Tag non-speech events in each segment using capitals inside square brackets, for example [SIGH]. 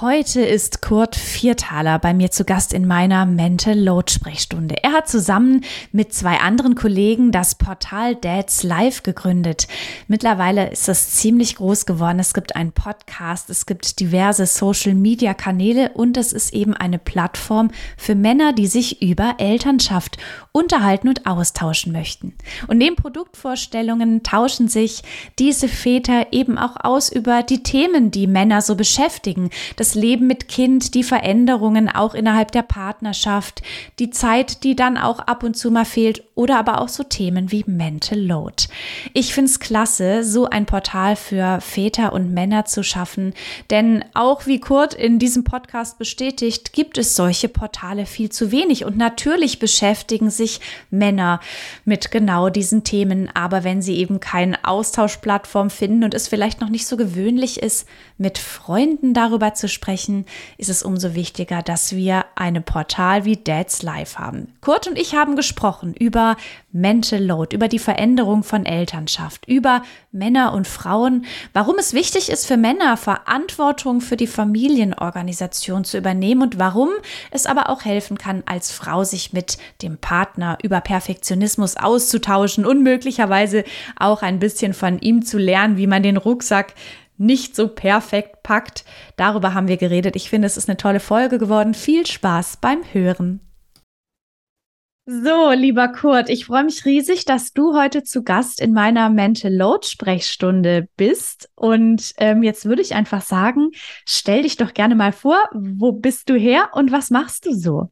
Heute ist Kurt Viertaler bei mir zu Gast in meiner Mental Load Sprechstunde. Er hat zusammen mit zwei anderen Kollegen das Portal Dads Live gegründet. Mittlerweile ist es ziemlich groß geworden. Es gibt einen Podcast, es gibt diverse Social Media Kanäle und es ist eben eine Plattform für Männer, die sich über Elternschaft unterhalten und austauschen möchten. Und neben Produktvorstellungen tauschen sich diese Väter eben auch aus über die Themen, die Männer so beschäftigen. Das das Leben mit Kind, die Veränderungen auch innerhalb der Partnerschaft, die Zeit, die dann auch ab und zu mal fehlt oder aber auch so Themen wie Mental Load. Ich finde es klasse, so ein Portal für Väter und Männer zu schaffen, denn auch wie Kurt in diesem Podcast bestätigt, gibt es solche Portale viel zu wenig und natürlich beschäftigen sich Männer mit genau diesen Themen, aber wenn sie eben keine Austauschplattform finden und es vielleicht noch nicht so gewöhnlich ist, mit Freunden darüber zu sprechen, ist es umso wichtiger, dass wir ein Portal wie Dad's Life haben. Kurt und ich haben gesprochen über Mental Load, über die Veränderung von Elternschaft, über Männer und Frauen, warum es wichtig ist für Männer, Verantwortung für die Familienorganisation zu übernehmen und warum es aber auch helfen kann, als Frau sich mit dem Partner über Perfektionismus auszutauschen und möglicherweise auch ein bisschen von ihm zu lernen, wie man den Rucksack nicht so perfekt packt. Darüber haben wir geredet. Ich finde, es ist eine tolle Folge geworden. Viel Spaß beim Hören. So, lieber Kurt, ich freue mich riesig, dass du heute zu Gast in meiner Mental Load Sprechstunde bist. Und ähm, jetzt würde ich einfach sagen, stell dich doch gerne mal vor, wo bist du her und was machst du so?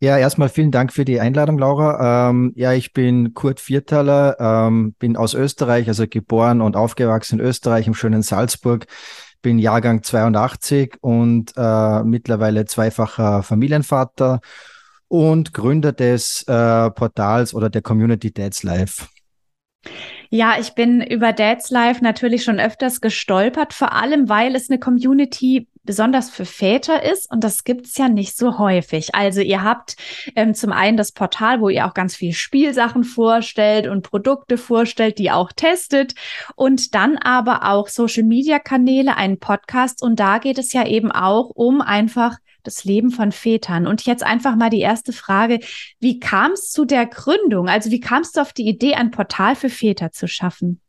Ja, erstmal vielen Dank für die Einladung, Laura. Ähm, ja, ich bin Kurt Viertaler, ähm, bin aus Österreich, also geboren und aufgewachsen in Österreich im schönen Salzburg. Bin Jahrgang 82 und äh, mittlerweile zweifacher Familienvater und Gründer des äh, Portals oder der Community Dads Life. Ja, ich bin über Dads Life natürlich schon öfters gestolpert, vor allem weil es eine Community besonders für Väter ist und das gibt's ja nicht so häufig. Also ihr habt ähm, zum einen das Portal, wo ihr auch ganz viel Spielsachen vorstellt und Produkte vorstellt, die auch testet und dann aber auch Social-Media-Kanäle, einen Podcast und da geht es ja eben auch um einfach das Leben von Vätern. Und jetzt einfach mal die erste Frage, wie kam es zu der Gründung? Also wie kamst du auf die Idee, ein Portal für Väter zu schaffen?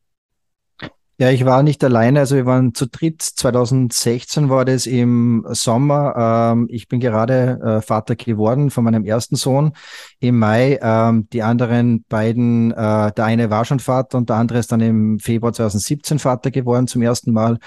Ja, ich war nicht alleine, also wir waren zu dritt. 2016 war das im Sommer. Ähm, ich bin gerade äh, Vater geworden von meinem ersten Sohn im Mai. Ähm, die anderen beiden, äh, der eine war schon Vater und der andere ist dann im Februar 2017 Vater geworden zum ersten Mal.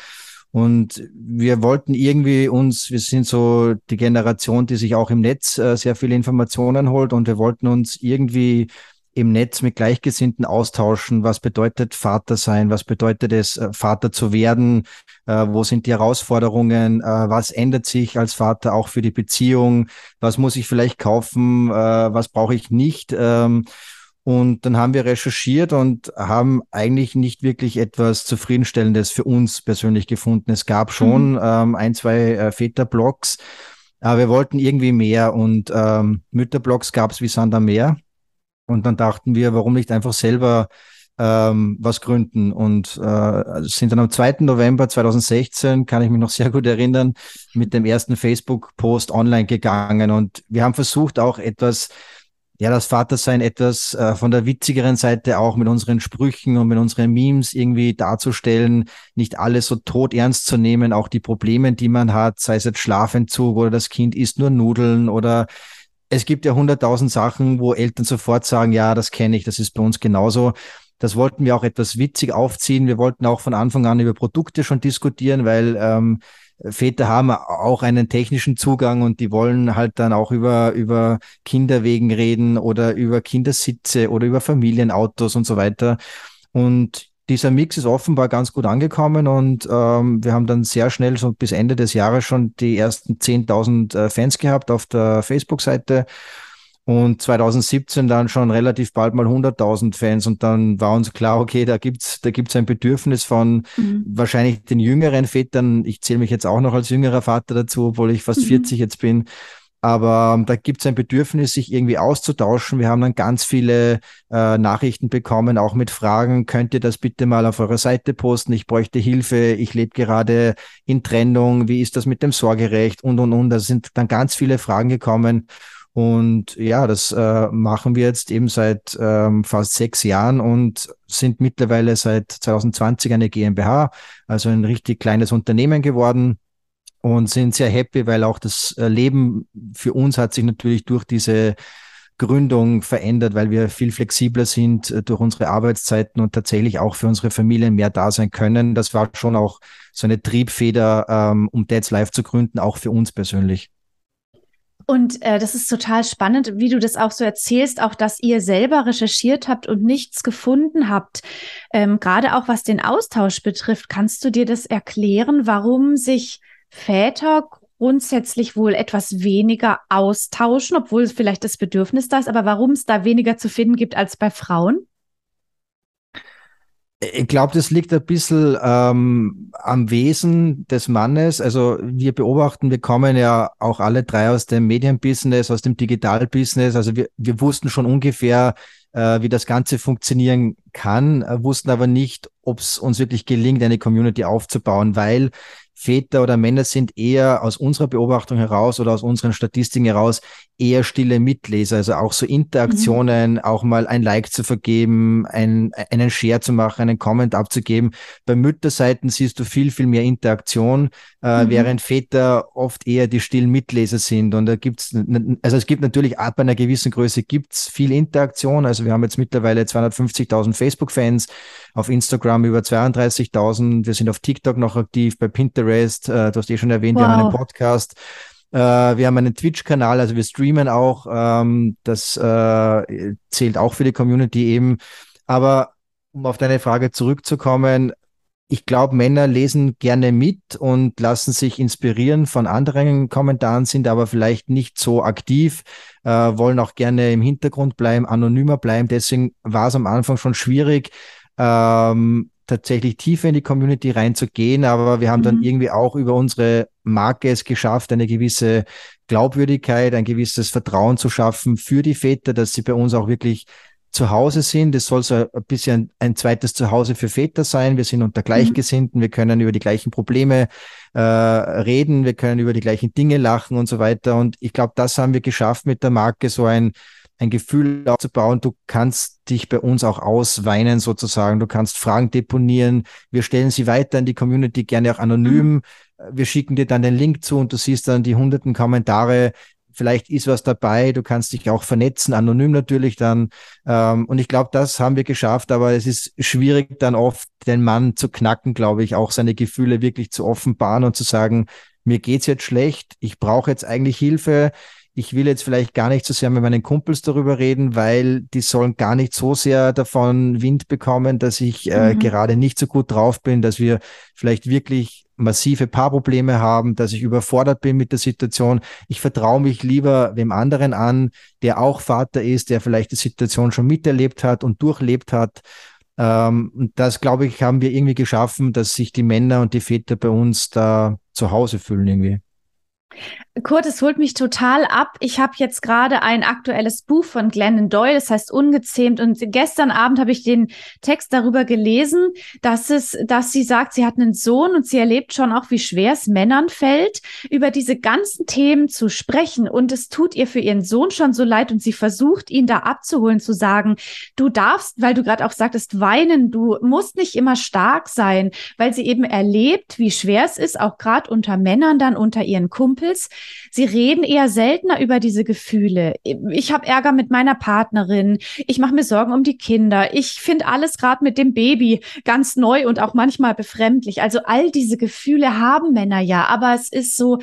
Und wir wollten irgendwie uns, wir sind so die Generation, die sich auch im Netz äh, sehr viele Informationen holt und wir wollten uns irgendwie im Netz mit Gleichgesinnten austauschen. Was bedeutet Vater sein? Was bedeutet es, äh, Vater zu werden? Äh, wo sind die Herausforderungen? Äh, was ändert sich als Vater auch für die Beziehung? Was muss ich vielleicht kaufen? Äh, was brauche ich nicht? Ähm, und dann haben wir recherchiert und haben eigentlich nicht wirklich etwas Zufriedenstellendes für uns persönlich gefunden. Es gab schon mhm. ähm, ein, zwei äh, Väterblogs, aber wir wollten irgendwie mehr und ähm, Mütterblogs gab es wie Sand am Meer. Und dann dachten wir, warum nicht einfach selber ähm, was gründen. Und äh, sind dann am 2. November 2016, kann ich mich noch sehr gut erinnern, mit dem ersten Facebook-Post online gegangen. Und wir haben versucht, auch etwas, ja, das Vatersein etwas äh, von der witzigeren Seite auch mit unseren Sprüchen und mit unseren Memes irgendwie darzustellen, nicht alles so tot ernst zu nehmen, auch die Probleme, die man hat, sei es jetzt Schlafentzug oder das Kind isst nur Nudeln oder es gibt ja hunderttausend Sachen, wo Eltern sofort sagen, ja, das kenne ich, das ist bei uns genauso. Das wollten wir auch etwas witzig aufziehen. Wir wollten auch von Anfang an über Produkte schon diskutieren, weil ähm, Väter haben auch einen technischen Zugang und die wollen halt dann auch über, über Kinderwegen reden oder über Kindersitze oder über Familienautos und so weiter. Und dieser Mix ist offenbar ganz gut angekommen und ähm, wir haben dann sehr schnell, so bis Ende des Jahres schon die ersten 10.000 äh, Fans gehabt auf der Facebook-Seite und 2017 dann schon relativ bald mal 100.000 Fans und dann war uns klar, okay, da gibt's da gibt's ein Bedürfnis von mhm. wahrscheinlich den jüngeren Vätern. Ich zähle mich jetzt auch noch als jüngerer Vater dazu, obwohl ich fast mhm. 40 jetzt bin. Aber ähm, da gibt es ein Bedürfnis, sich irgendwie auszutauschen. Wir haben dann ganz viele äh, Nachrichten bekommen, auch mit Fragen, könnt ihr das bitte mal auf eurer Seite posten? Ich bräuchte Hilfe, ich lebe gerade in Trennung, wie ist das mit dem Sorgerecht und, und, und. Da sind dann ganz viele Fragen gekommen. Und ja, das äh, machen wir jetzt eben seit ähm, fast sechs Jahren und sind mittlerweile seit 2020 eine GmbH, also ein richtig kleines Unternehmen geworden und sind sehr happy, weil auch das äh, Leben für uns hat sich natürlich durch diese Gründung verändert, weil wir viel flexibler sind äh, durch unsere Arbeitszeiten und tatsächlich auch für unsere Familien mehr da sein können. Das war schon auch so eine Triebfeder, ähm, um Dads Live zu gründen, auch für uns persönlich. Und äh, das ist total spannend, wie du das auch so erzählst, auch dass ihr selber recherchiert habt und nichts gefunden habt. Ähm, Gerade auch was den Austausch betrifft, kannst du dir das erklären, warum sich Väter grundsätzlich wohl etwas weniger austauschen, obwohl vielleicht das Bedürfnis da ist, aber warum es da weniger zu finden gibt als bei Frauen? Ich glaube, das liegt ein bisschen ähm, am Wesen des Mannes. Also wir beobachten, wir kommen ja auch alle drei aus dem Medienbusiness, aus dem Digitalbusiness. Also wir, wir wussten schon ungefähr, äh, wie das Ganze funktionieren kann, äh, wussten aber nicht, ob es uns wirklich gelingt, eine Community aufzubauen, weil Väter oder Männer sind eher aus unserer Beobachtung heraus oder aus unseren Statistiken heraus eher stille Mitleser. Also auch so Interaktionen, mhm. auch mal ein Like zu vergeben, ein, einen Share zu machen, einen Comment abzugeben. Bei Mütterseiten siehst du viel, viel mehr Interaktion, äh, mhm. während Väter oft eher die stillen Mitleser sind. Und da gibt's, also es gibt natürlich ab einer gewissen Größe gibt's viel Interaktion. Also wir haben jetzt mittlerweile 250.000 Facebook-Fans, auf Instagram über 32.000. Wir sind auf TikTok noch aktiv, bei Pinterest. Äh, du hast eh schon erwähnt, wow. wir haben einen Podcast. Äh, wir haben einen Twitch-Kanal, also wir streamen auch. Ähm, das äh, zählt auch für die Community eben. Aber um auf deine Frage zurückzukommen, ich glaube, Männer lesen gerne mit und lassen sich inspirieren von anderen Kommentaren, sind aber vielleicht nicht so aktiv, äh, wollen auch gerne im Hintergrund bleiben, anonymer bleiben. Deswegen war es am Anfang schon schwierig, ähm, tatsächlich tiefer in die Community reinzugehen, aber wir haben mhm. dann irgendwie auch über unsere Marke es geschafft, eine gewisse Glaubwürdigkeit, ein gewisses Vertrauen zu schaffen für die Väter, dass sie bei uns auch wirklich zu Hause sind. Es soll so ein bisschen ein zweites Zuhause für Väter sein. Wir sind unter Gleichgesinnten, mhm. wir können über die gleichen Probleme äh, reden, wir können über die gleichen Dinge lachen und so weiter. Und ich glaube, das haben wir geschafft mit der Marke, so ein ein Gefühl aufzubauen. Du kannst dich bei uns auch ausweinen sozusagen. Du kannst Fragen deponieren. Wir stellen sie weiter in die Community, gerne auch anonym. Mhm. Wir schicken dir dann den Link zu und du siehst dann die hunderten Kommentare. Vielleicht ist was dabei. Du kannst dich auch vernetzen, anonym natürlich dann. Ähm, und ich glaube, das haben wir geschafft. Aber es ist schwierig dann oft den Mann zu knacken, glaube ich, auch seine Gefühle wirklich zu offenbaren und zu sagen, mir geht's jetzt schlecht. Ich brauche jetzt eigentlich Hilfe ich will jetzt vielleicht gar nicht so sehr mit meinen Kumpels darüber reden, weil die sollen gar nicht so sehr davon Wind bekommen, dass ich äh, mhm. gerade nicht so gut drauf bin, dass wir vielleicht wirklich massive Paarprobleme haben, dass ich überfordert bin mit der Situation. Ich vertraue mich lieber wem anderen an, der auch Vater ist, der vielleicht die Situation schon miterlebt hat und durchlebt hat. Ähm, und das, glaube ich, haben wir irgendwie geschaffen, dass sich die Männer und die Väter bei uns da zu Hause fühlen irgendwie. Kurt, es holt mich total ab. Ich habe jetzt gerade ein aktuelles Buch von Glennon Doyle, das heißt Ungezähmt. Und gestern Abend habe ich den Text darüber gelesen, dass es, dass sie sagt, sie hat einen Sohn und sie erlebt schon auch, wie schwer es Männern fällt, über diese ganzen Themen zu sprechen. Und es tut ihr für ihren Sohn schon so leid und sie versucht, ihn da abzuholen, zu sagen, du darfst, weil du gerade auch sagtest, weinen, du musst nicht immer stark sein, weil sie eben erlebt, wie schwer es ist, auch gerade unter Männern dann unter ihren Kumpeln Kumpels, sie reden eher seltener über diese Gefühle. Ich habe Ärger mit meiner Partnerin, ich mache mir Sorgen um die Kinder, ich finde alles gerade mit dem Baby ganz neu und auch manchmal befremdlich. Also all diese Gefühle haben Männer ja, aber es ist so,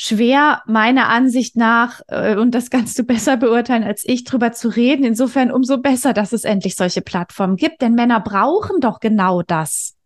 schwer, meiner Ansicht nach, äh, und das kannst du [LAUGHS] besser beurteilen als ich, drüber zu reden. Insofern umso besser, dass es endlich solche Plattformen gibt, denn Männer brauchen doch genau das.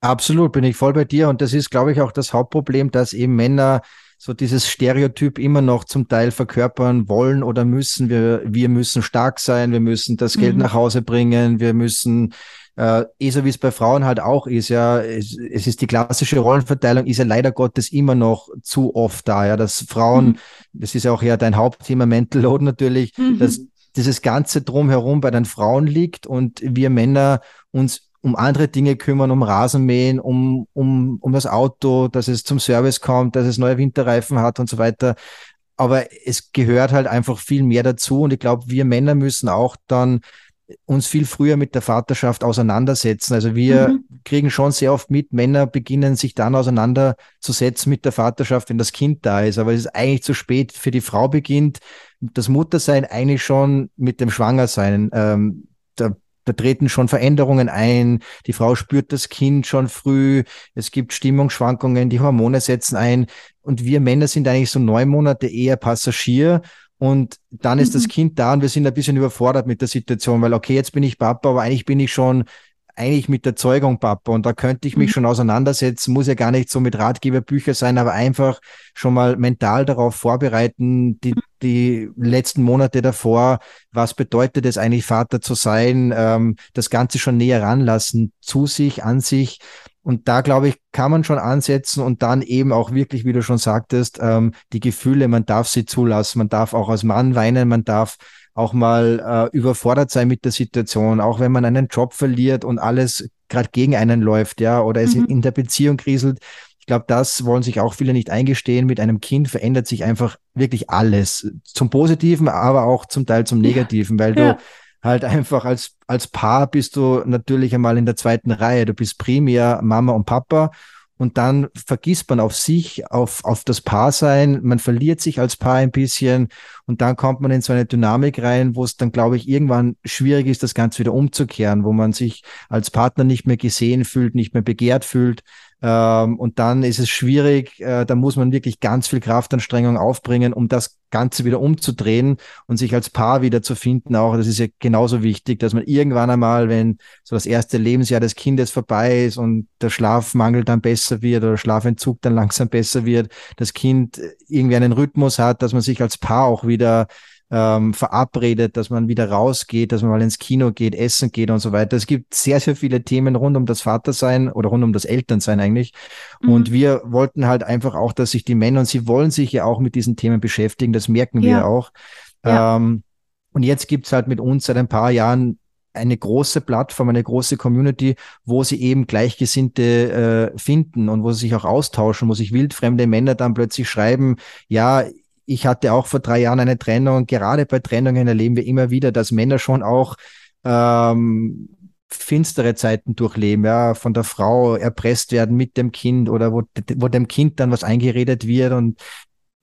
Absolut, bin ich voll bei dir. Und das ist, glaube ich, auch das Hauptproblem, dass eben Männer so dieses Stereotyp immer noch zum Teil verkörpern wollen oder müssen. Wir, wir müssen stark sein, wir müssen das Geld mhm. nach Hause bringen, wir müssen äh, eh so wie es bei Frauen halt auch ist, ja, es, es, ist die klassische Rollenverteilung, ist ja leider Gottes immer noch zu oft da, ja, dass Frauen, mhm. das ist ja auch ja dein Hauptthema Mental Load natürlich, mhm. dass dieses ganze Drumherum bei den Frauen liegt und wir Männer uns um andere Dinge kümmern, um Rasenmähen, um, um, um das Auto, dass es zum Service kommt, dass es neue Winterreifen hat und so weiter. Aber es gehört halt einfach viel mehr dazu. Und ich glaube, wir Männer müssen auch dann uns viel früher mit der Vaterschaft auseinandersetzen. Also wir mhm. kriegen schon sehr oft mit, Männer beginnen sich dann auseinanderzusetzen mit der Vaterschaft, wenn das Kind da ist. Aber es ist eigentlich zu spät. Für die Frau beginnt das Muttersein eigentlich schon mit dem Schwangersein. Ähm, da, treten schon Veränderungen ein. Die Frau spürt das Kind schon früh. Es gibt Stimmungsschwankungen, die Hormone setzen ein. Und wir Männer sind eigentlich so neun Monate eher Passagier und dann ist mhm. das Kind da und wir sind ein bisschen überfordert mit der Situation, weil okay, jetzt bin ich Papa, aber eigentlich bin ich schon eigentlich mit der Zeugung Papa. Und da könnte ich mich mhm. schon auseinandersetzen, muss ja gar nicht so mit Ratgeberbücher sein, aber einfach schon mal mental darauf vorbereiten, die, die letzten Monate davor, was bedeutet es eigentlich Vater zu sein, ähm, das Ganze schon näher ranlassen, zu sich, an sich. Und da, glaube ich, kann man schon ansetzen und dann eben auch wirklich, wie du schon sagtest, ähm, die Gefühle, man darf sie zulassen, man darf auch als Mann weinen, man darf auch mal äh, überfordert sein mit der Situation, auch wenn man einen Job verliert und alles gerade gegen einen läuft, ja, oder es mhm. in der Beziehung kriselt. Ich glaube, das wollen sich auch viele nicht eingestehen. Mit einem Kind verändert sich einfach wirklich alles. Zum Positiven, aber auch zum Teil zum Negativen, weil ja. du halt einfach als, als Paar bist du natürlich einmal in der zweiten Reihe. Du bist primär Mama und Papa und dann vergisst man auf sich, auf, auf das Paar sein. Man verliert sich als Paar ein bisschen und dann kommt man in so eine Dynamik rein, wo es dann, glaube ich, irgendwann schwierig ist, das Ganze wieder umzukehren, wo man sich als Partner nicht mehr gesehen fühlt, nicht mehr begehrt fühlt. Ähm, und dann ist es schwierig, äh, da muss man wirklich ganz viel Kraftanstrengung aufbringen, um das Ganze wieder umzudrehen und sich als Paar wieder zu finden. Auch das ist ja genauso wichtig, dass man irgendwann einmal, wenn so das erste Lebensjahr des Kindes vorbei ist und der Schlafmangel dann besser wird oder Schlafentzug dann langsam besser wird, das Kind irgendwie einen Rhythmus hat, dass man sich als Paar auch wieder ähm, verabredet, dass man wieder rausgeht, dass man mal ins Kino geht, essen geht und so weiter. Es gibt sehr, sehr viele Themen rund um das Vatersein oder rund um das Elternsein eigentlich. Mhm. Und wir wollten halt einfach auch, dass sich die Männer, und sie wollen sich ja auch mit diesen Themen beschäftigen, das merken wir ja. auch. Ja. Ähm, und jetzt gibt's halt mit uns seit ein paar Jahren eine große Plattform, eine große Community, wo sie eben Gleichgesinnte äh, finden und wo sie sich auch austauschen, wo sich wildfremde Männer dann plötzlich schreiben, ja, ich hatte auch vor drei Jahren eine Trennung. Gerade bei Trennungen erleben wir immer wieder, dass Männer schon auch ähm, finstere Zeiten durchleben, ja, von der Frau erpresst werden mit dem Kind oder wo, wo dem Kind dann was eingeredet wird und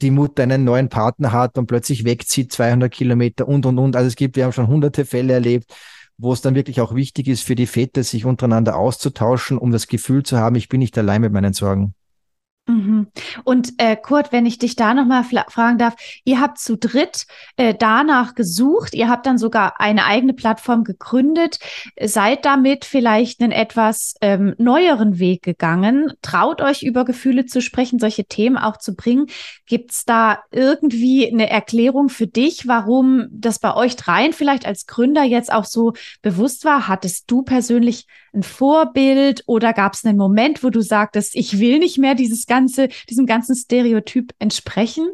die Mutter einen neuen Partner hat und plötzlich wegzieht 200 Kilometer und, und, und. Also es gibt, wir haben schon hunderte Fälle erlebt, wo es dann wirklich auch wichtig ist für die Väter, sich untereinander auszutauschen, um das Gefühl zu haben, ich bin nicht allein mit meinen Sorgen. Mhm. Und äh, Kurt, wenn ich dich da nochmal fragen darf, ihr habt zu dritt äh, danach gesucht, ihr habt dann sogar eine eigene Plattform gegründet, seid damit vielleicht einen etwas ähm, neueren Weg gegangen, traut euch über Gefühle zu sprechen, solche Themen auch zu bringen. Gibt's da irgendwie eine Erklärung für dich, warum das bei euch dreien vielleicht als Gründer jetzt auch so bewusst war? Hattest du persönlich ein Vorbild oder gab es einen Moment, wo du sagtest, ich will nicht mehr dieses ganze, diesem ganzen Stereotyp entsprechen?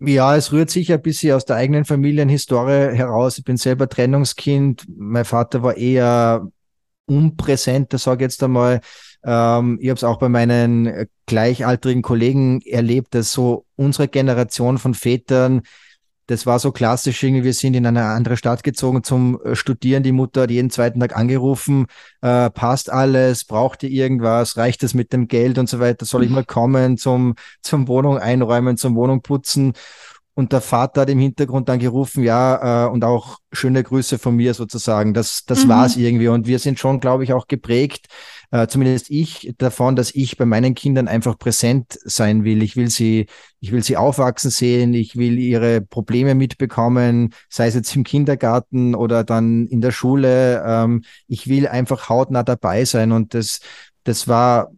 Ja, es rührt sich ein bisschen aus der eigenen Familienhistorie heraus. Ich bin selber Trennungskind. Mein Vater war eher unpräsenter, sage ich jetzt einmal. Ähm, ich habe es auch bei meinen gleichaltrigen Kollegen erlebt, dass so unsere Generation von Vätern das war so klassisch, irgendwie, wir sind in eine andere Stadt gezogen zum äh, Studieren. Die Mutter hat jeden zweiten Tag angerufen, äh, passt alles, braucht ihr irgendwas, reicht es mit dem Geld und so weiter, soll ich mal kommen zum, zum Wohnung einräumen, zum Wohnung putzen. Und der Vater hat im Hintergrund dann gerufen, ja, äh, und auch schöne Grüße von mir sozusagen. Das, das mhm. war's irgendwie. Und wir sind schon, glaube ich, auch geprägt, äh, zumindest ich, davon, dass ich bei meinen Kindern einfach präsent sein will. Ich will sie, ich will sie aufwachsen sehen, ich will ihre Probleme mitbekommen, sei es jetzt im Kindergarten oder dann in der Schule. Ähm, ich will einfach hautnah dabei sein. Und das, das war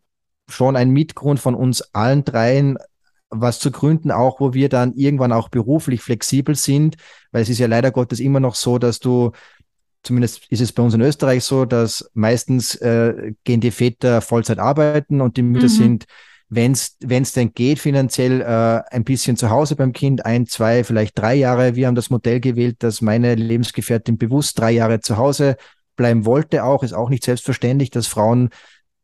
schon ein Mitgrund von uns allen dreien, was zu gründen auch, wo wir dann irgendwann auch beruflich flexibel sind, weil es ist ja leider Gottes immer noch so, dass du zumindest ist es bei uns in Österreich so, dass meistens äh, gehen die Väter Vollzeit arbeiten und die Mütter mhm. sind, wenn es denn geht, finanziell äh, ein bisschen zu Hause beim Kind, ein, zwei, vielleicht drei Jahre. Wir haben das Modell gewählt, dass meine Lebensgefährtin bewusst drei Jahre zu Hause bleiben wollte. Auch ist auch nicht selbstverständlich, dass Frauen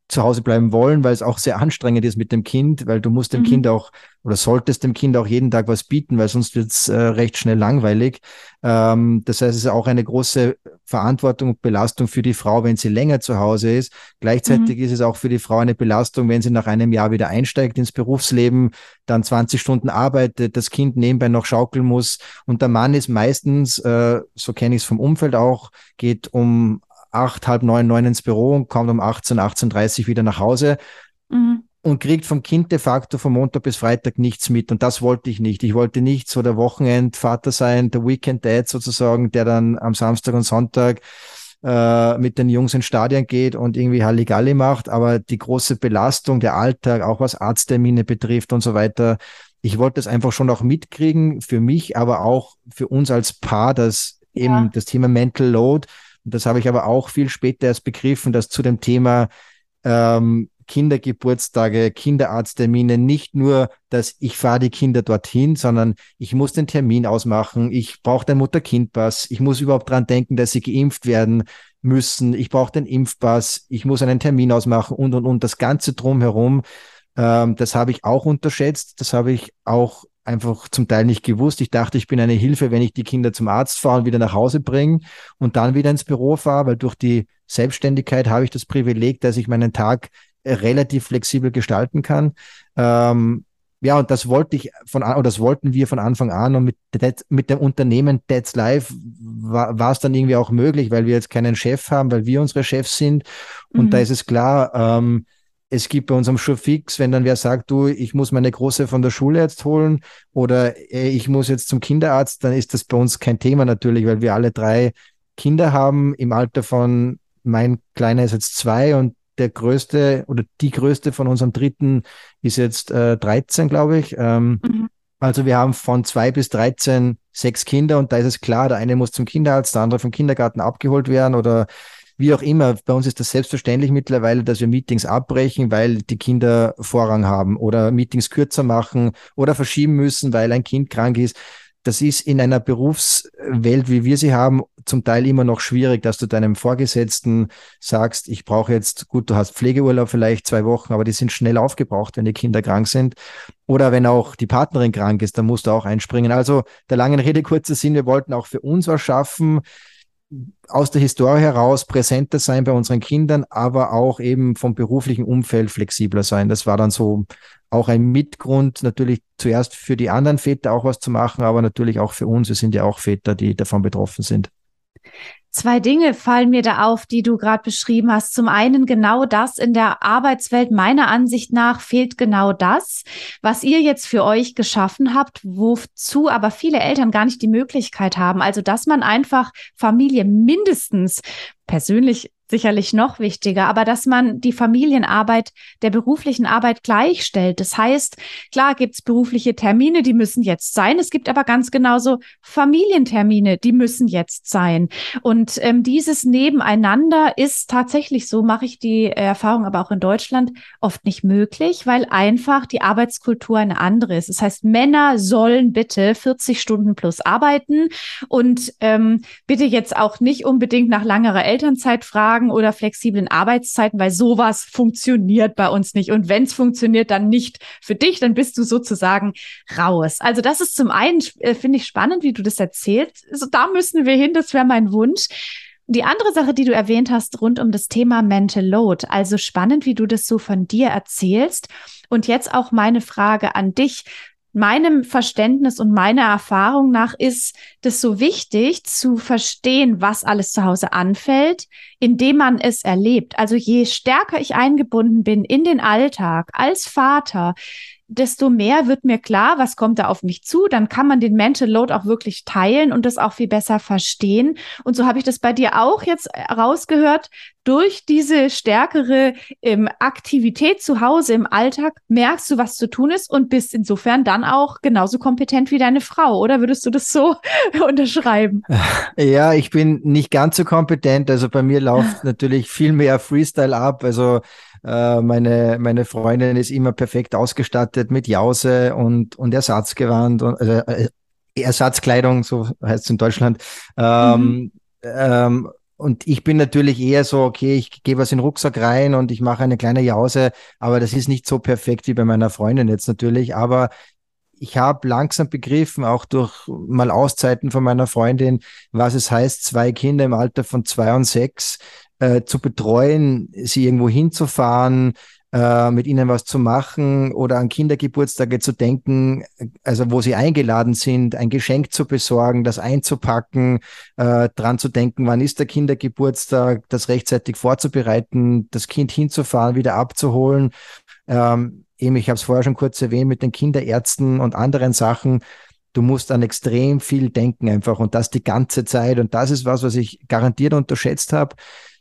zu Hause bleiben wollen, weil es auch sehr anstrengend ist mit dem Kind, weil du musst dem mhm. Kind auch oder solltest dem Kind auch jeden Tag was bieten, weil sonst wird es äh, recht schnell langweilig. Ähm, das heißt, es ist auch eine große Verantwortung und Belastung für die Frau, wenn sie länger zu Hause ist. Gleichzeitig mhm. ist es auch für die Frau eine Belastung, wenn sie nach einem Jahr wieder einsteigt ins Berufsleben, dann 20 Stunden arbeitet, das Kind nebenbei noch schaukeln muss und der Mann ist meistens, äh, so kenne ich es vom Umfeld auch, geht um acht, halb neun, neun ins Büro und kommt um 18, 18.30 wieder nach Hause. Mhm. Und kriegt vom Kind de facto von Montag bis Freitag nichts mit. Und das wollte ich nicht. Ich wollte nicht so der Wochenendvater sein, der Weekend Dad sozusagen, der dann am Samstag und Sonntag äh, mit den Jungs ins Stadion geht und irgendwie Halligalli macht. Aber die große Belastung, der Alltag, auch was Arzttermine betrifft und so weiter, ich wollte es einfach schon auch mitkriegen, für mich, aber auch für uns als Paar, dass eben ja. das Thema Mental Load das habe ich aber auch viel später erst begriffen, dass zu dem Thema ähm, Kindergeburtstage, Kinderarzttermine nicht nur, dass ich fahre die Kinder dorthin, sondern ich muss den Termin ausmachen, ich brauche den Mutter-Kind-Pass, ich muss überhaupt dran denken, dass sie geimpft werden müssen, ich brauche den Impfpass, ich muss einen Termin ausmachen und, und, und. Das Ganze drumherum, ähm, das habe ich auch unterschätzt, das habe ich auch einfach zum Teil nicht gewusst. Ich dachte, ich bin eine Hilfe, wenn ich die Kinder zum Arzt fahre und wieder nach Hause bringe und dann wieder ins Büro fahre, weil durch die Selbstständigkeit habe ich das Privileg, dass ich meinen Tag äh, relativ flexibel gestalten kann. Ähm, ja, und das wollte ich von oder das wollten wir von Anfang an und mit, mit dem Unternehmen Dad's Life war, war es dann irgendwie auch möglich, weil wir jetzt keinen Chef haben, weil wir unsere Chefs sind. Und mhm. da ist es klar, ähm, es gibt bei uns am Schulfix, wenn dann wer sagt, du, ich muss meine Große von der Schule jetzt holen oder äh, ich muss jetzt zum Kinderarzt, dann ist das bei uns kein Thema natürlich, weil wir alle drei Kinder haben im Alter von, mein Kleiner ist jetzt zwei und der größte oder die größte von unserem dritten ist jetzt äh, 13, glaube ich. Ähm, mhm. Also wir haben von zwei bis 13 sechs Kinder und da ist es klar, der eine muss zum Kinderarzt, der andere vom Kindergarten abgeholt werden oder wie auch immer, bei uns ist das selbstverständlich mittlerweile, dass wir Meetings abbrechen, weil die Kinder Vorrang haben oder Meetings kürzer machen oder verschieben müssen, weil ein Kind krank ist. Das ist in einer Berufswelt, wie wir sie haben, zum Teil immer noch schwierig, dass du deinem Vorgesetzten sagst, ich brauche jetzt, gut, du hast Pflegeurlaub vielleicht zwei Wochen, aber die sind schnell aufgebraucht, wenn die Kinder krank sind. Oder wenn auch die Partnerin krank ist, dann musst du auch einspringen. Also der langen Rede kurzer Sinn, wir wollten auch für uns was schaffen, aus der Historie heraus präsenter sein bei unseren Kindern, aber auch eben vom beruflichen Umfeld flexibler sein. Das war dann so auch ein Mitgrund, natürlich zuerst für die anderen Väter auch was zu machen, aber natürlich auch für uns. Wir sind ja auch Väter, die davon betroffen sind. Zwei Dinge fallen mir da auf, die du gerade beschrieben hast. Zum einen genau das in der Arbeitswelt. Meiner Ansicht nach fehlt genau das, was ihr jetzt für euch geschaffen habt, wozu aber viele Eltern gar nicht die Möglichkeit haben. Also, dass man einfach Familie mindestens persönlich sicherlich noch wichtiger, aber dass man die Familienarbeit der beruflichen Arbeit gleichstellt. Das heißt, klar gibt's berufliche Termine, die müssen jetzt sein. Es gibt aber ganz genauso Familientermine, die müssen jetzt sein. Und ähm, dieses Nebeneinander ist tatsächlich so, mache ich die Erfahrung aber auch in Deutschland, oft nicht möglich, weil einfach die Arbeitskultur eine andere ist. Das heißt, Männer sollen bitte 40 Stunden plus arbeiten und ähm, bitte jetzt auch nicht unbedingt nach langerer Elternzeit fragen, Urlaubstagen oder flexiblen Arbeitszeiten, weil sowas funktioniert bei uns nicht. Und wenn es funktioniert, dann nicht für dich, dann bist du sozusagen raus. Also das ist zum einen, äh, finde ich spannend, wie du das erzählst. Also da müssen wir hin, das wäre mein Wunsch. Die andere Sache, die du erwähnt hast, rund um das Thema Mental Load. Also spannend, wie du das so von dir erzählst. Und jetzt auch meine Frage an dich meinem Verständnis und meiner Erfahrung nach ist das so wichtig zu verstehen, was alles zu Hause anfällt, indem man es erlebt. Also je stärker ich eingebunden bin in den Alltag als Vater, desto mehr wird mir klar, was kommt da auf mich zu. Dann kann man den Mental Load auch wirklich teilen und das auch viel besser verstehen. Und so habe ich das bei dir auch jetzt rausgehört. Durch diese stärkere ähm, Aktivität zu Hause im Alltag merkst du, was zu tun ist und bist insofern dann auch genauso kompetent wie deine Frau. Oder würdest du das so [LAUGHS] unterschreiben? [LAUGHS] Ja, ich bin nicht ganz so kompetent. Also bei mir läuft [LAUGHS] natürlich viel mehr Freestyle ab. Also äh, meine, meine Freundin ist immer perfekt ausgestattet mit Jause und, und Ersatzgewand und also, äh, Ersatzkleidung, so heißt es in Deutschland. Ähm, mhm. ähm, und ich bin natürlich eher so, okay, ich gehe was in den Rucksack rein und ich mache eine kleine Jause, aber das ist nicht so perfekt wie bei meiner Freundin jetzt natürlich. Aber ich habe langsam begriffen, auch durch mal Auszeiten von meiner Freundin, was es heißt, zwei Kinder im Alter von zwei und sechs äh, zu betreuen, sie irgendwo hinzufahren, äh, mit ihnen was zu machen oder an Kindergeburtstage zu denken, also wo sie eingeladen sind, ein Geschenk zu besorgen, das einzupacken, äh, dran zu denken, wann ist der Kindergeburtstag, das rechtzeitig vorzubereiten, das Kind hinzufahren, wieder abzuholen. Ähm, eben, ich habe es vorher schon kurz erwähnt, mit den Kinderärzten und anderen Sachen. Du musst an extrem viel denken einfach und das die ganze Zeit. Und das ist was, was ich garantiert unterschätzt habe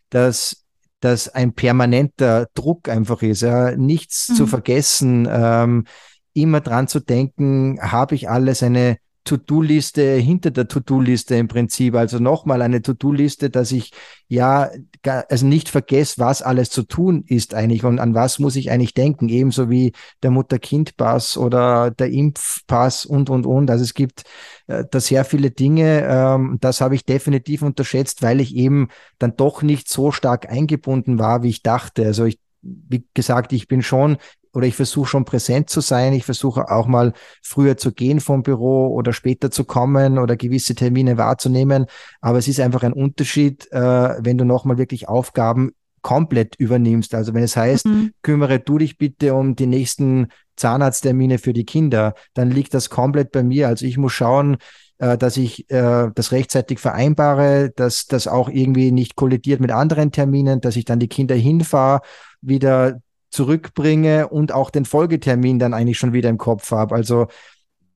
dass das ein permanenter Druck einfach ist, ja, nichts mhm. zu vergessen, ähm, immer dran zu denken, habe ich alles eine To-Do-Liste hinter der To-Do-Liste im Prinzip. Also nochmal eine To-Do-Liste, dass ich ja also nicht vergesse, was alles zu tun ist eigentlich und an was muss ich eigentlich denken. Ebenso wie der Mutter-Kind-Pass oder der Impfpass und, und, und. Also es gibt äh, da sehr viele Dinge. Ähm, das habe ich definitiv unterschätzt, weil ich eben dann doch nicht so stark eingebunden war, wie ich dachte. Also ich wie gesagt, ich bin schon oder ich versuche schon präsent zu sein. Ich versuche auch mal früher zu gehen vom Büro oder später zu kommen oder gewisse Termine wahrzunehmen. Aber es ist einfach ein Unterschied, äh, wenn du nochmal wirklich Aufgaben komplett übernimmst. Also wenn es heißt, mhm. kümmere du dich bitte um die nächsten Zahnarzttermine für die Kinder, dann liegt das komplett bei mir. Also ich muss schauen, äh, dass ich äh, das rechtzeitig vereinbare, dass das auch irgendwie nicht kollidiert mit anderen Terminen, dass ich dann die Kinder hinfahre, wieder zurückbringe und auch den Folgetermin dann eigentlich schon wieder im Kopf habe. Also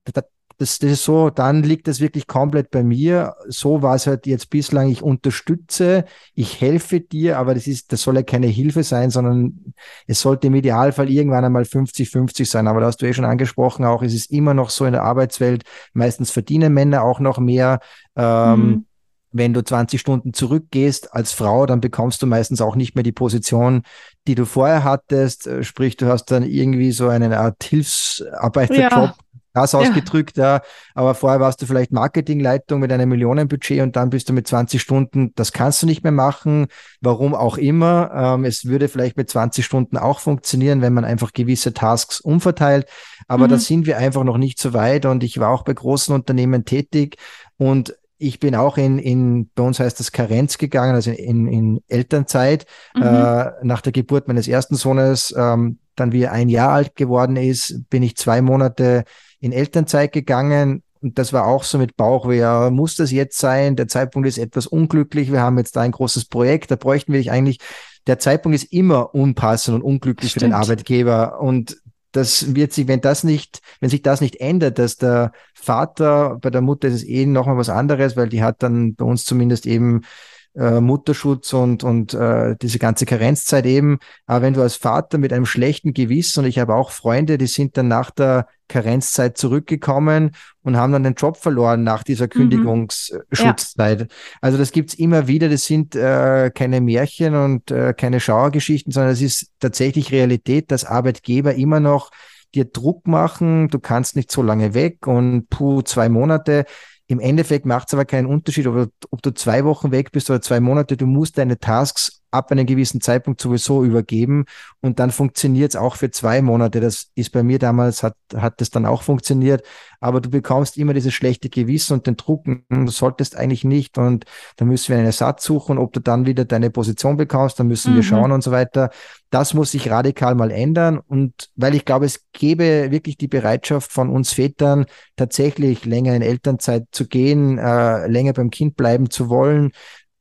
das, das, ist so, dann liegt das wirklich komplett bei mir. So war es halt jetzt bislang. Ich unterstütze, ich helfe dir, aber das ist, das soll ja keine Hilfe sein, sondern es sollte im Idealfall irgendwann einmal 50-50 sein. Aber da hast du eh schon angesprochen, auch es ist immer noch so in der Arbeitswelt. Meistens verdienen Männer auch noch mehr. Ähm, mhm wenn du 20 Stunden zurückgehst als Frau, dann bekommst du meistens auch nicht mehr die Position, die du vorher hattest. Äh, sprich, du hast dann irgendwie so eine Art Hilfsarbeiterjob. Ja. Das ausgedrückt, ja. ja. Aber vorher warst du vielleicht Marketingleitung mit einem Millionenbudget und dann bist du mit 20 Stunden, das kannst du nicht mehr machen. Warum auch immer. Ähm, es würde vielleicht mit 20 Stunden auch funktionieren, wenn man einfach gewisse Tasks umverteilt. Aber mhm. da sind wir einfach noch nicht so weit. Und ich war auch bei großen Unternehmen tätig und ich bin auch in, in, bei uns heißt das Karenz gegangen, also in, in Elternzeit, mhm. äh, nach der Geburt meines ersten Sohnes, ähm, dann wie er ein Jahr alt geworden ist, bin ich zwei Monate in Elternzeit gegangen. Und das war auch so mit Bauchweh. Muss das jetzt sein? Der Zeitpunkt ist etwas unglücklich. Wir haben jetzt da ein großes Projekt. Da bräuchten wir dich eigentlich. Der Zeitpunkt ist immer unpassend und unglücklich Stimmt. für den Arbeitgeber. Und das wird sich, wenn das nicht, wenn sich das nicht ändert, dass der Vater, bei der Mutter ist es eh nochmal was anderes, weil die hat dann bei uns zumindest eben äh, Mutterschutz und, und äh, diese ganze Karenzzeit eben. Aber wenn du als Vater mit einem schlechten Gewissen, und ich habe auch Freunde, die sind dann nach der Karenzzeit zurückgekommen und haben dann den Job verloren nach dieser mhm. Kündigungsschutzzeit. Ja. Also das gibt's immer wieder. Das sind äh, keine Märchen und äh, keine Schauergeschichten, sondern es ist tatsächlich Realität, dass Arbeitgeber immer noch dir Druck machen, du kannst nicht so lange weg und puh, zwei Monate. Im Endeffekt macht es aber keinen Unterschied, ob, ob, du zwei Wochen weg bist oder zwei Monate. Du musst deine Tasks ab einem gewissen Zeitpunkt sowieso übergeben und dann funktioniert es auch für zwei Monate. Das ist bei mir damals, hat, hat das dann auch funktioniert, aber du bekommst immer dieses schlechte Gewissen und den Druck, hm, du solltest eigentlich nicht und da müssen wir einen Ersatz suchen, ob du dann wieder deine Position bekommst, dann müssen mhm. wir schauen und so weiter. Das muss sich radikal mal ändern und weil ich glaube, es gäbe wirklich die Bereitschaft von uns Vätern, tatsächlich länger in Elternzeit zu gehen, äh, länger beim Kind bleiben zu wollen,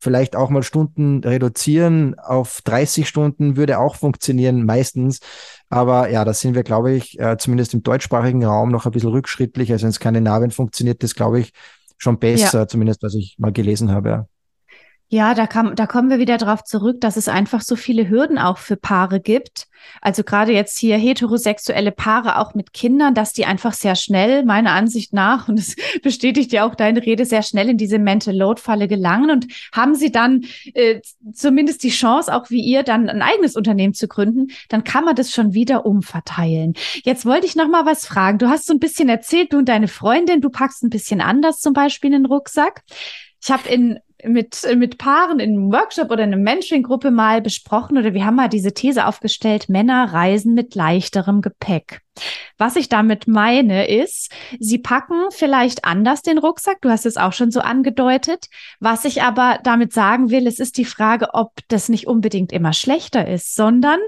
vielleicht auch mal Stunden reduzieren auf 30 Stunden würde auch funktionieren, meistens. Aber ja, da sind wir, glaube ich, äh, zumindest im deutschsprachigen Raum noch ein bisschen rückschrittlich. Also in Skandinavien funktioniert das, glaube ich, schon besser, ja. zumindest was ich mal gelesen habe. Ja. Da, kam, da kommen wir wieder darauf zurück, dass es einfach so viele Hürden auch für Paare gibt. Also gerade jetzt hier heterosexuelle Paare auch mit Kindern, dass die einfach sehr schnell, meiner Ansicht nach, und es [LAUGHS] bestätigt ja auch deine Rede, sehr schnell in diese Mental Load-Falle gelangen und haben sie dann äh, zumindest die Chance, auch wie ihr, dann ein eigenes Unternehmen zu gründen, dann kann man das schon wieder umverteilen. Jetzt wollte ich noch mal was fragen. Du hast so ein bisschen erzählt, du und deine Freundin, du packst ein bisschen anders zum Beispiel in den Rucksack. Ich habe in mit, mit Paaren in einem Workshop oder in einer Mentoring-Gruppe mal besprochen oder wir haben mal diese These aufgestellt, Männer reisen mit leichterem Gepäck. Was ich damit meine ist, sie packen vielleicht anders den Rucksack. Du hast es auch schon so angedeutet. Was ich aber damit sagen will, es ist die Frage, ob das nicht unbedingt immer schlechter ist, sondern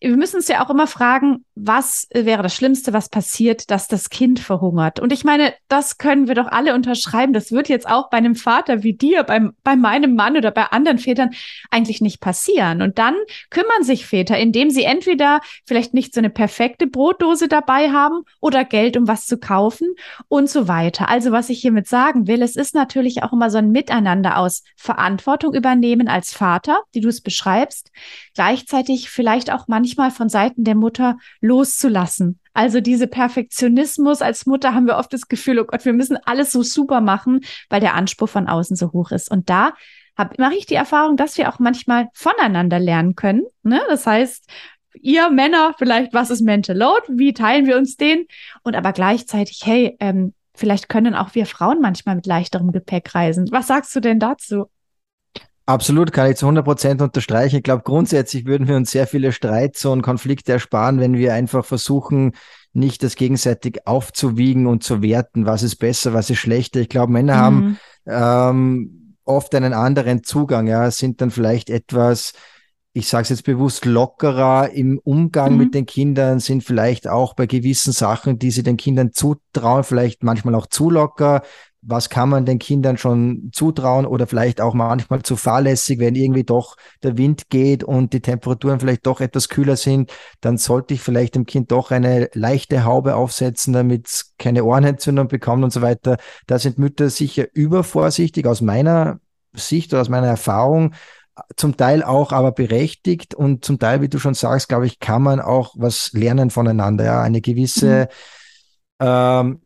wir müssen uns ja auch immer fragen, was wäre das Schlimmste, was passiert, dass das Kind verhungert? Und ich meine, das können wir doch alle unterschreiben. Das wird jetzt auch bei einem Vater wie dir, beim, bei meinem Mann oder bei anderen Vätern eigentlich nicht passieren. Und dann kümmern sich Väter, indem sie entweder vielleicht nicht so eine perfekte Brotdose dabei haben oder Geld, um was zu kaufen und so weiter. Also was ich hiermit sagen will, es ist natürlich auch immer so ein Miteinander aus Verantwortung übernehmen als Vater, die du es beschreibst, gleichzeitig vielleicht auch manchmal von Seiten der Mutter loszulassen. Also diese Perfektionismus als Mutter haben wir oft das Gefühl, oh Gott, wir müssen alles so super machen, weil der Anspruch von außen so hoch ist. Und da mache ich die Erfahrung, dass wir auch manchmal voneinander lernen können. Ne? Das heißt, ihr Männer vielleicht, was ist Mental Load? Wie teilen wir uns den? Und aber gleichzeitig, hey, ähm, vielleicht können auch wir Frauen manchmal mit leichterem Gepäck reisen. Was sagst du denn dazu? Absolut, kann ich zu 100 Prozent unterstreichen. Ich glaube, grundsätzlich würden wir uns sehr viele Streits und Konflikte ersparen, wenn wir einfach versuchen, nicht das gegenseitig aufzuwiegen und zu werten, was ist besser, was ist schlechter. Ich glaube, Männer mhm. haben ähm, oft einen anderen Zugang, ja, sind dann vielleicht etwas ich sage es jetzt bewusst, lockerer im Umgang mhm. mit den Kindern, sind vielleicht auch bei gewissen Sachen, die sie den Kindern zutrauen, vielleicht manchmal auch zu locker. Was kann man den Kindern schon zutrauen oder vielleicht auch manchmal zu fahrlässig, wenn irgendwie doch der Wind geht und die Temperaturen vielleicht doch etwas kühler sind, dann sollte ich vielleicht dem Kind doch eine leichte Haube aufsetzen, damit es keine Ohrenentzündung bekommt und so weiter. Da sind Mütter sicher übervorsichtig aus meiner Sicht oder aus meiner Erfahrung zum Teil auch aber berechtigt und zum Teil, wie du schon sagst, glaube ich, kann man auch was lernen voneinander. Ja, eine gewisse, mhm. ähm,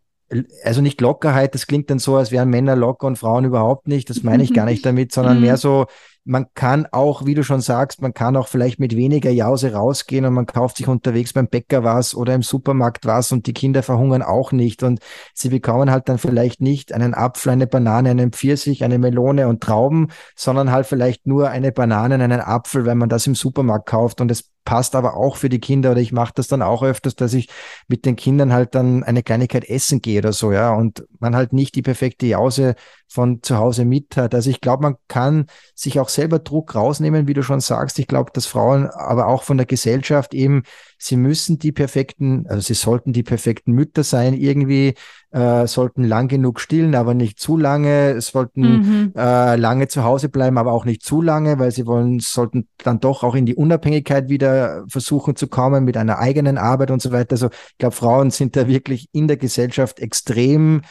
also nicht Lockerheit, das klingt dann so, als wären Männer locker und Frauen überhaupt nicht. Das meine ich gar [LAUGHS] nicht damit, sondern mehr mhm. so man kann auch, wie du schon sagst, man kann auch vielleicht mit weniger Jause rausgehen und man kauft sich unterwegs beim Bäcker was oder im Supermarkt was und die Kinder verhungern auch nicht und sie bekommen halt dann vielleicht nicht einen Apfel, eine Banane, einen Pfirsich, eine Melone und Trauben, sondern halt vielleicht nur eine Banane, einen Apfel, wenn man das im Supermarkt kauft und es passt aber auch für die Kinder oder ich mache das dann auch öfters, dass ich mit den Kindern halt dann eine Kleinigkeit essen gehe oder so, ja, und man halt nicht die perfekte Jause von zu Hause mit hat. Also ich glaube, man kann sich auch selber Druck rausnehmen, wie du schon sagst. Ich glaube, dass Frauen aber auch von der Gesellschaft eben, sie müssen die perfekten, also sie sollten die perfekten Mütter sein, irgendwie äh, sollten lang genug stillen, aber nicht zu lange, sollten mhm. äh, lange zu Hause bleiben, aber auch nicht zu lange, weil sie wollen, sollten dann doch auch in die Unabhängigkeit wieder versuchen zu kommen mit einer eigenen Arbeit und so weiter. Also ich glaube, Frauen sind da wirklich in der Gesellschaft extrem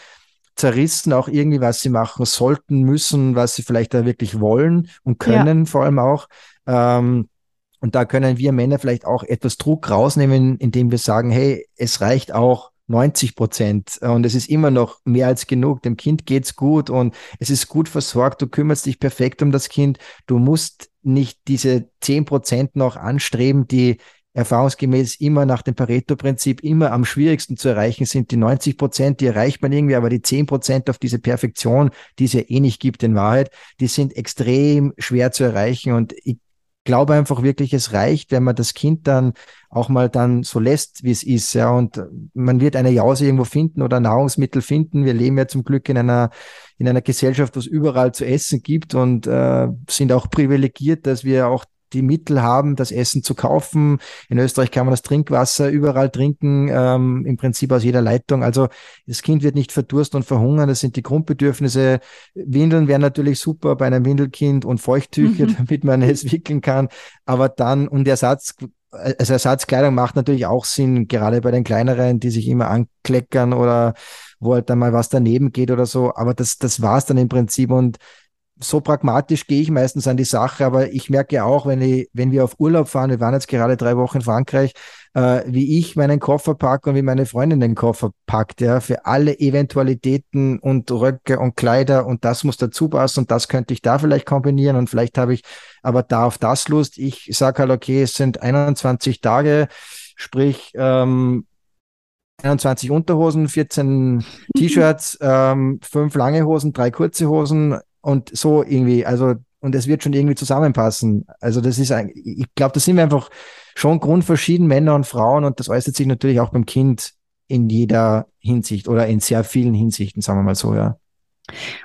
zerrissen, auch irgendwie, was sie machen sollten, müssen, was sie vielleicht da wirklich wollen und können, ja. vor allem auch. Ähm, und da können wir Männer vielleicht auch etwas Druck rausnehmen, indem wir sagen, hey, es reicht auch 90 Prozent und es ist immer noch mehr als genug. Dem Kind geht's gut und es ist gut versorgt. Du kümmerst dich perfekt um das Kind. Du musst nicht diese 10 Prozent noch anstreben, die erfahrungsgemäß immer nach dem Pareto-Prinzip immer am schwierigsten zu erreichen sind. Die 90 Prozent, die erreicht man irgendwie, aber die 10 Prozent auf diese Perfektion, die es ja eh nicht gibt in Wahrheit, die sind extrem schwer zu erreichen. Und ich glaube einfach wirklich, es reicht, wenn man das Kind dann auch mal dann so lässt, wie es ist. Ja, und man wird eine Jause irgendwo finden oder Nahrungsmittel finden. Wir leben ja zum Glück in einer in einer Gesellschaft, wo es überall zu essen gibt und äh, sind auch privilegiert, dass wir auch die Mittel haben, das Essen zu kaufen. In Österreich kann man das Trinkwasser überall trinken, ähm, im Prinzip aus jeder Leitung. Also das Kind wird nicht verdursten und verhungern. Das sind die Grundbedürfnisse. Windeln wären natürlich super bei einem Windelkind und Feuchttücher, mhm. damit man es wickeln kann. Aber dann, und Ersatz, also Ersatzkleidung macht natürlich auch Sinn, gerade bei den kleineren, die sich immer ankleckern oder wo halt dann mal was daneben geht oder so. Aber das, das war's dann im Prinzip. Und so pragmatisch gehe ich meistens an die Sache, aber ich merke auch, wenn, ich, wenn wir auf Urlaub fahren, wir waren jetzt gerade drei Wochen in Frankreich, äh, wie ich meinen Koffer packe und wie meine Freundin den Koffer packt, ja, für alle Eventualitäten und Röcke und Kleider und das muss dazu passen und das könnte ich da vielleicht kombinieren und vielleicht habe ich aber da auf das Lust. Ich sage halt, okay, es sind 21 Tage, sprich, ähm, 21 Unterhosen, 14 T-Shirts, ähm, fünf lange Hosen, drei kurze Hosen, und so irgendwie, also, und es wird schon irgendwie zusammenpassen. Also das ist ein, ich glaube, da sind wir einfach schon grundverschieden, Männer und Frauen, und das äußert sich natürlich auch beim Kind in jeder Hinsicht oder in sehr vielen Hinsichten, sagen wir mal so, ja.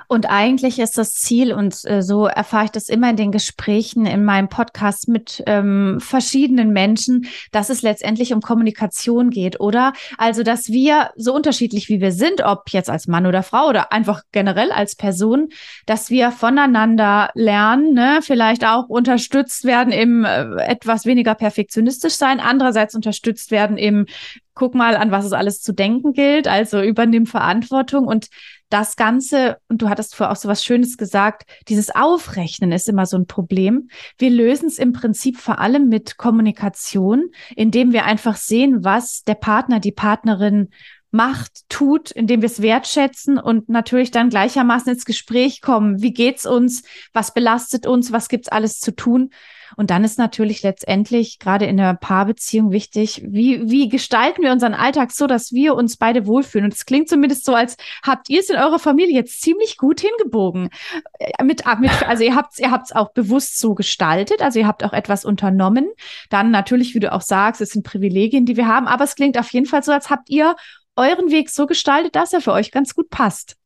Und eigentlich ist das Ziel, und äh, so erfahre ich das immer in den Gesprächen in meinem Podcast mit ähm, verschiedenen Menschen, dass es letztendlich um Kommunikation geht, oder? Also, dass wir so unterschiedlich wie wir sind, ob jetzt als Mann oder Frau oder einfach generell als Person, dass wir voneinander lernen, ne? vielleicht auch unterstützt werden im äh, etwas weniger perfektionistisch sein, andererseits unterstützt werden im guck mal, an was es alles zu denken gilt, also übernimm Verantwortung und das Ganze, und du hattest vorher auch so was Schönes gesagt, dieses Aufrechnen ist immer so ein Problem. Wir lösen es im Prinzip vor allem mit Kommunikation, indem wir einfach sehen, was der Partner, die Partnerin macht, tut, indem wir es wertschätzen und natürlich dann gleichermaßen ins Gespräch kommen. Wie geht's uns? Was belastet uns? Was gibt's alles zu tun? Und dann ist natürlich letztendlich gerade in der Paarbeziehung wichtig, wie, wie gestalten wir unseren Alltag so, dass wir uns beide wohlfühlen. Und es klingt zumindest so, als habt ihr es in eurer Familie jetzt ziemlich gut hingebogen. Äh, mit, ah, mit, also ihr habt es ihr habt's auch bewusst so gestaltet, also ihr habt auch etwas unternommen. Dann natürlich, wie du auch sagst, es sind Privilegien, die wir haben, aber es klingt auf jeden Fall so, als habt ihr euren Weg so gestaltet, dass er für euch ganz gut passt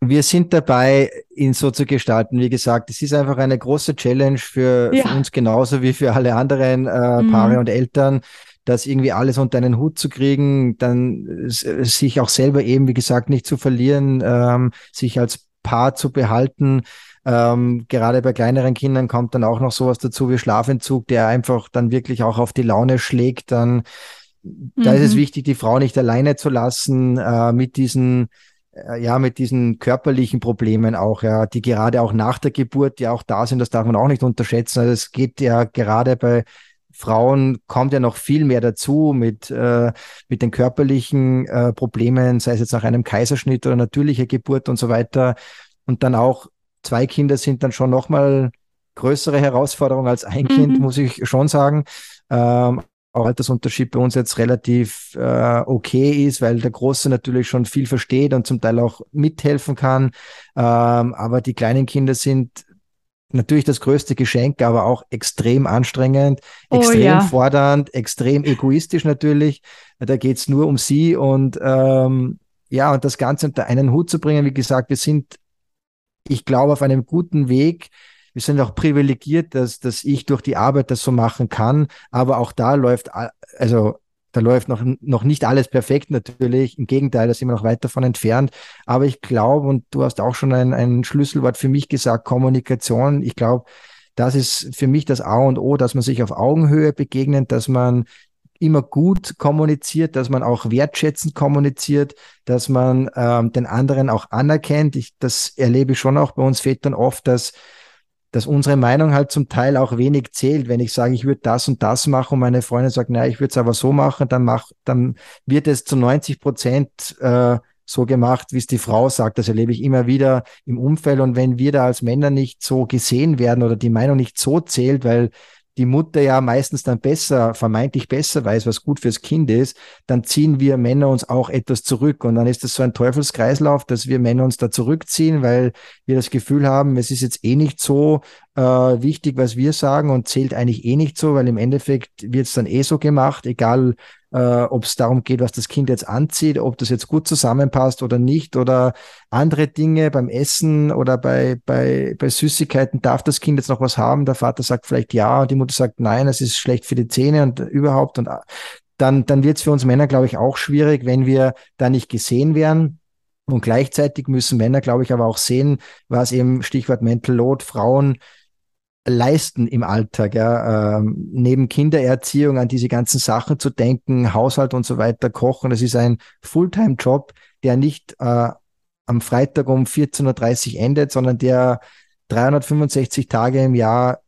wir sind dabei, ihn so zu gestalten. Wie gesagt, es ist einfach eine große Challenge für, ja. für uns genauso wie für alle anderen äh, mhm. Paare und Eltern, das irgendwie alles unter einen Hut zu kriegen, dann sich auch selber eben, wie gesagt, nicht zu verlieren, ähm, sich als Paar zu behalten. Ähm, gerade bei kleineren Kindern kommt dann auch noch sowas dazu wie Schlafentzug, der einfach dann wirklich auch auf die Laune schlägt. Dann da ist es mhm. wichtig, die Frau nicht alleine zu lassen äh, mit diesen ja, mit diesen körperlichen Problemen auch, ja, die gerade auch nach der Geburt ja auch da sind, das darf man auch nicht unterschätzen. Also es geht ja gerade bei Frauen kommt ja noch viel mehr dazu mit, äh, mit den körperlichen äh, Problemen, sei es jetzt nach einem Kaiserschnitt oder natürlicher Geburt und so weiter. Und dann auch zwei Kinder sind dann schon nochmal größere Herausforderung als ein mhm. Kind, muss ich schon sagen. Ähm, Altersunterschied bei uns jetzt relativ äh, okay ist, weil der Große natürlich schon viel versteht und zum Teil auch mithelfen kann. Ähm, aber die kleinen Kinder sind natürlich das größte Geschenk, aber auch extrem anstrengend, oh, extrem ja. fordernd, extrem egoistisch natürlich. Da geht's nur um sie und ähm, ja, und das Ganze unter einen Hut zu bringen, wie gesagt, wir sind, ich glaube, auf einem guten Weg, wir sind auch privilegiert, dass, dass ich durch die Arbeit das so machen kann. Aber auch da läuft, also da läuft noch, noch nicht alles perfekt natürlich. Im Gegenteil, da sind wir noch weit davon entfernt. Aber ich glaube, und du hast auch schon ein, ein Schlüsselwort für mich gesagt, Kommunikation. Ich glaube, das ist für mich das A und O, dass man sich auf Augenhöhe begegnet, dass man immer gut kommuniziert, dass man auch wertschätzend kommuniziert, dass man ähm, den anderen auch anerkennt. Ich, das erlebe ich schon auch bei uns Vätern oft, dass dass unsere Meinung halt zum Teil auch wenig zählt. Wenn ich sage, ich würde das und das machen und meine Freundin sagt, naja, ich würde es aber so machen, dann mach, dann wird es zu 90 Prozent äh, so gemacht, wie es die Frau sagt. Das erlebe ich immer wieder im Umfeld. Und wenn wir da als Männer nicht so gesehen werden oder die Meinung nicht so zählt, weil die Mutter ja meistens dann besser, vermeintlich besser weiß, was gut fürs Kind ist, dann ziehen wir Männer uns auch etwas zurück. Und dann ist es so ein Teufelskreislauf, dass wir Männer uns da zurückziehen, weil wir das Gefühl haben, es ist jetzt eh nicht so äh, wichtig, was wir sagen und zählt eigentlich eh nicht so, weil im Endeffekt wird es dann eh so gemacht, egal äh, ob es darum geht, was das Kind jetzt anzieht, ob das jetzt gut zusammenpasst oder nicht oder andere Dinge beim Essen oder bei, bei, bei Süßigkeiten. Darf das Kind jetzt noch was haben? Der Vater sagt vielleicht ja und die Mutter sagt nein, es ist schlecht für die Zähne und überhaupt und dann, dann wird es für uns Männer, glaube ich, auch schwierig, wenn wir da nicht gesehen werden. Und gleichzeitig müssen Männer, glaube ich, aber auch sehen, was eben Stichwort Mental Load, Frauen leisten im Alltag, ja, ähm, neben Kindererziehung an diese ganzen Sachen zu denken, Haushalt und so weiter, kochen, das ist ein Fulltime-Job, der nicht äh, am Freitag um 14.30 Uhr endet, sondern der 365 Tage im Jahr,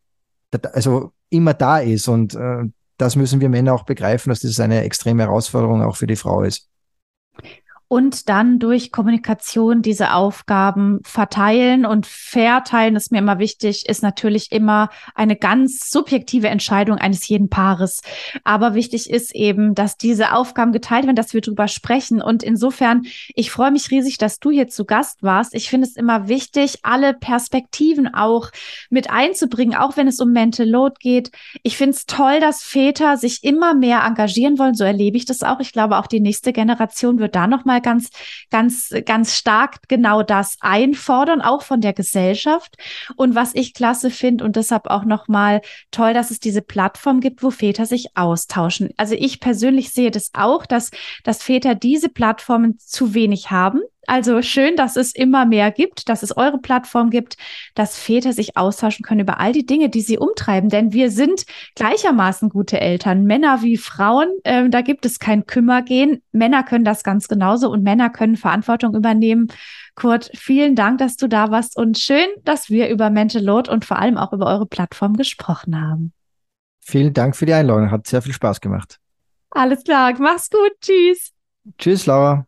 also immer da ist. Und äh, das müssen wir Männer auch begreifen, dass das eine extreme Herausforderung auch für die Frau ist und dann durch Kommunikation diese Aufgaben verteilen und verteilen, ist mir immer wichtig, ist natürlich immer eine ganz subjektive Entscheidung eines jeden Paares. Aber wichtig ist eben, dass diese Aufgaben geteilt werden, dass wir drüber sprechen. Und insofern, ich freue mich riesig, dass du hier zu Gast warst. Ich finde es immer wichtig, alle Perspektiven auch mit einzubringen, auch wenn es um Mental Load geht. Ich finde es toll, dass Väter sich immer mehr engagieren wollen. So erlebe ich das auch. Ich glaube, auch die nächste Generation wird da noch mal ganz, ganz, ganz stark genau das einfordern, auch von der Gesellschaft. Und was ich klasse finde und deshalb auch nochmal toll, dass es diese Plattform gibt, wo Väter sich austauschen. Also ich persönlich sehe das auch, dass, dass Väter diese Plattformen zu wenig haben. Also schön, dass es immer mehr gibt, dass es eure Plattform gibt, dass Väter sich austauschen können über all die Dinge, die sie umtreiben. Denn wir sind gleichermaßen gute Eltern, Männer wie Frauen. Äh, da gibt es kein Kümmergehen. Männer können das ganz genauso und Männer können Verantwortung übernehmen. Kurt, vielen Dank, dass du da warst und schön, dass wir über Mental Load und vor allem auch über eure Plattform gesprochen haben. Vielen Dank für die Einladung. Hat sehr viel Spaß gemacht. Alles klar. Mach's gut. Tschüss. Tschüss, Laura.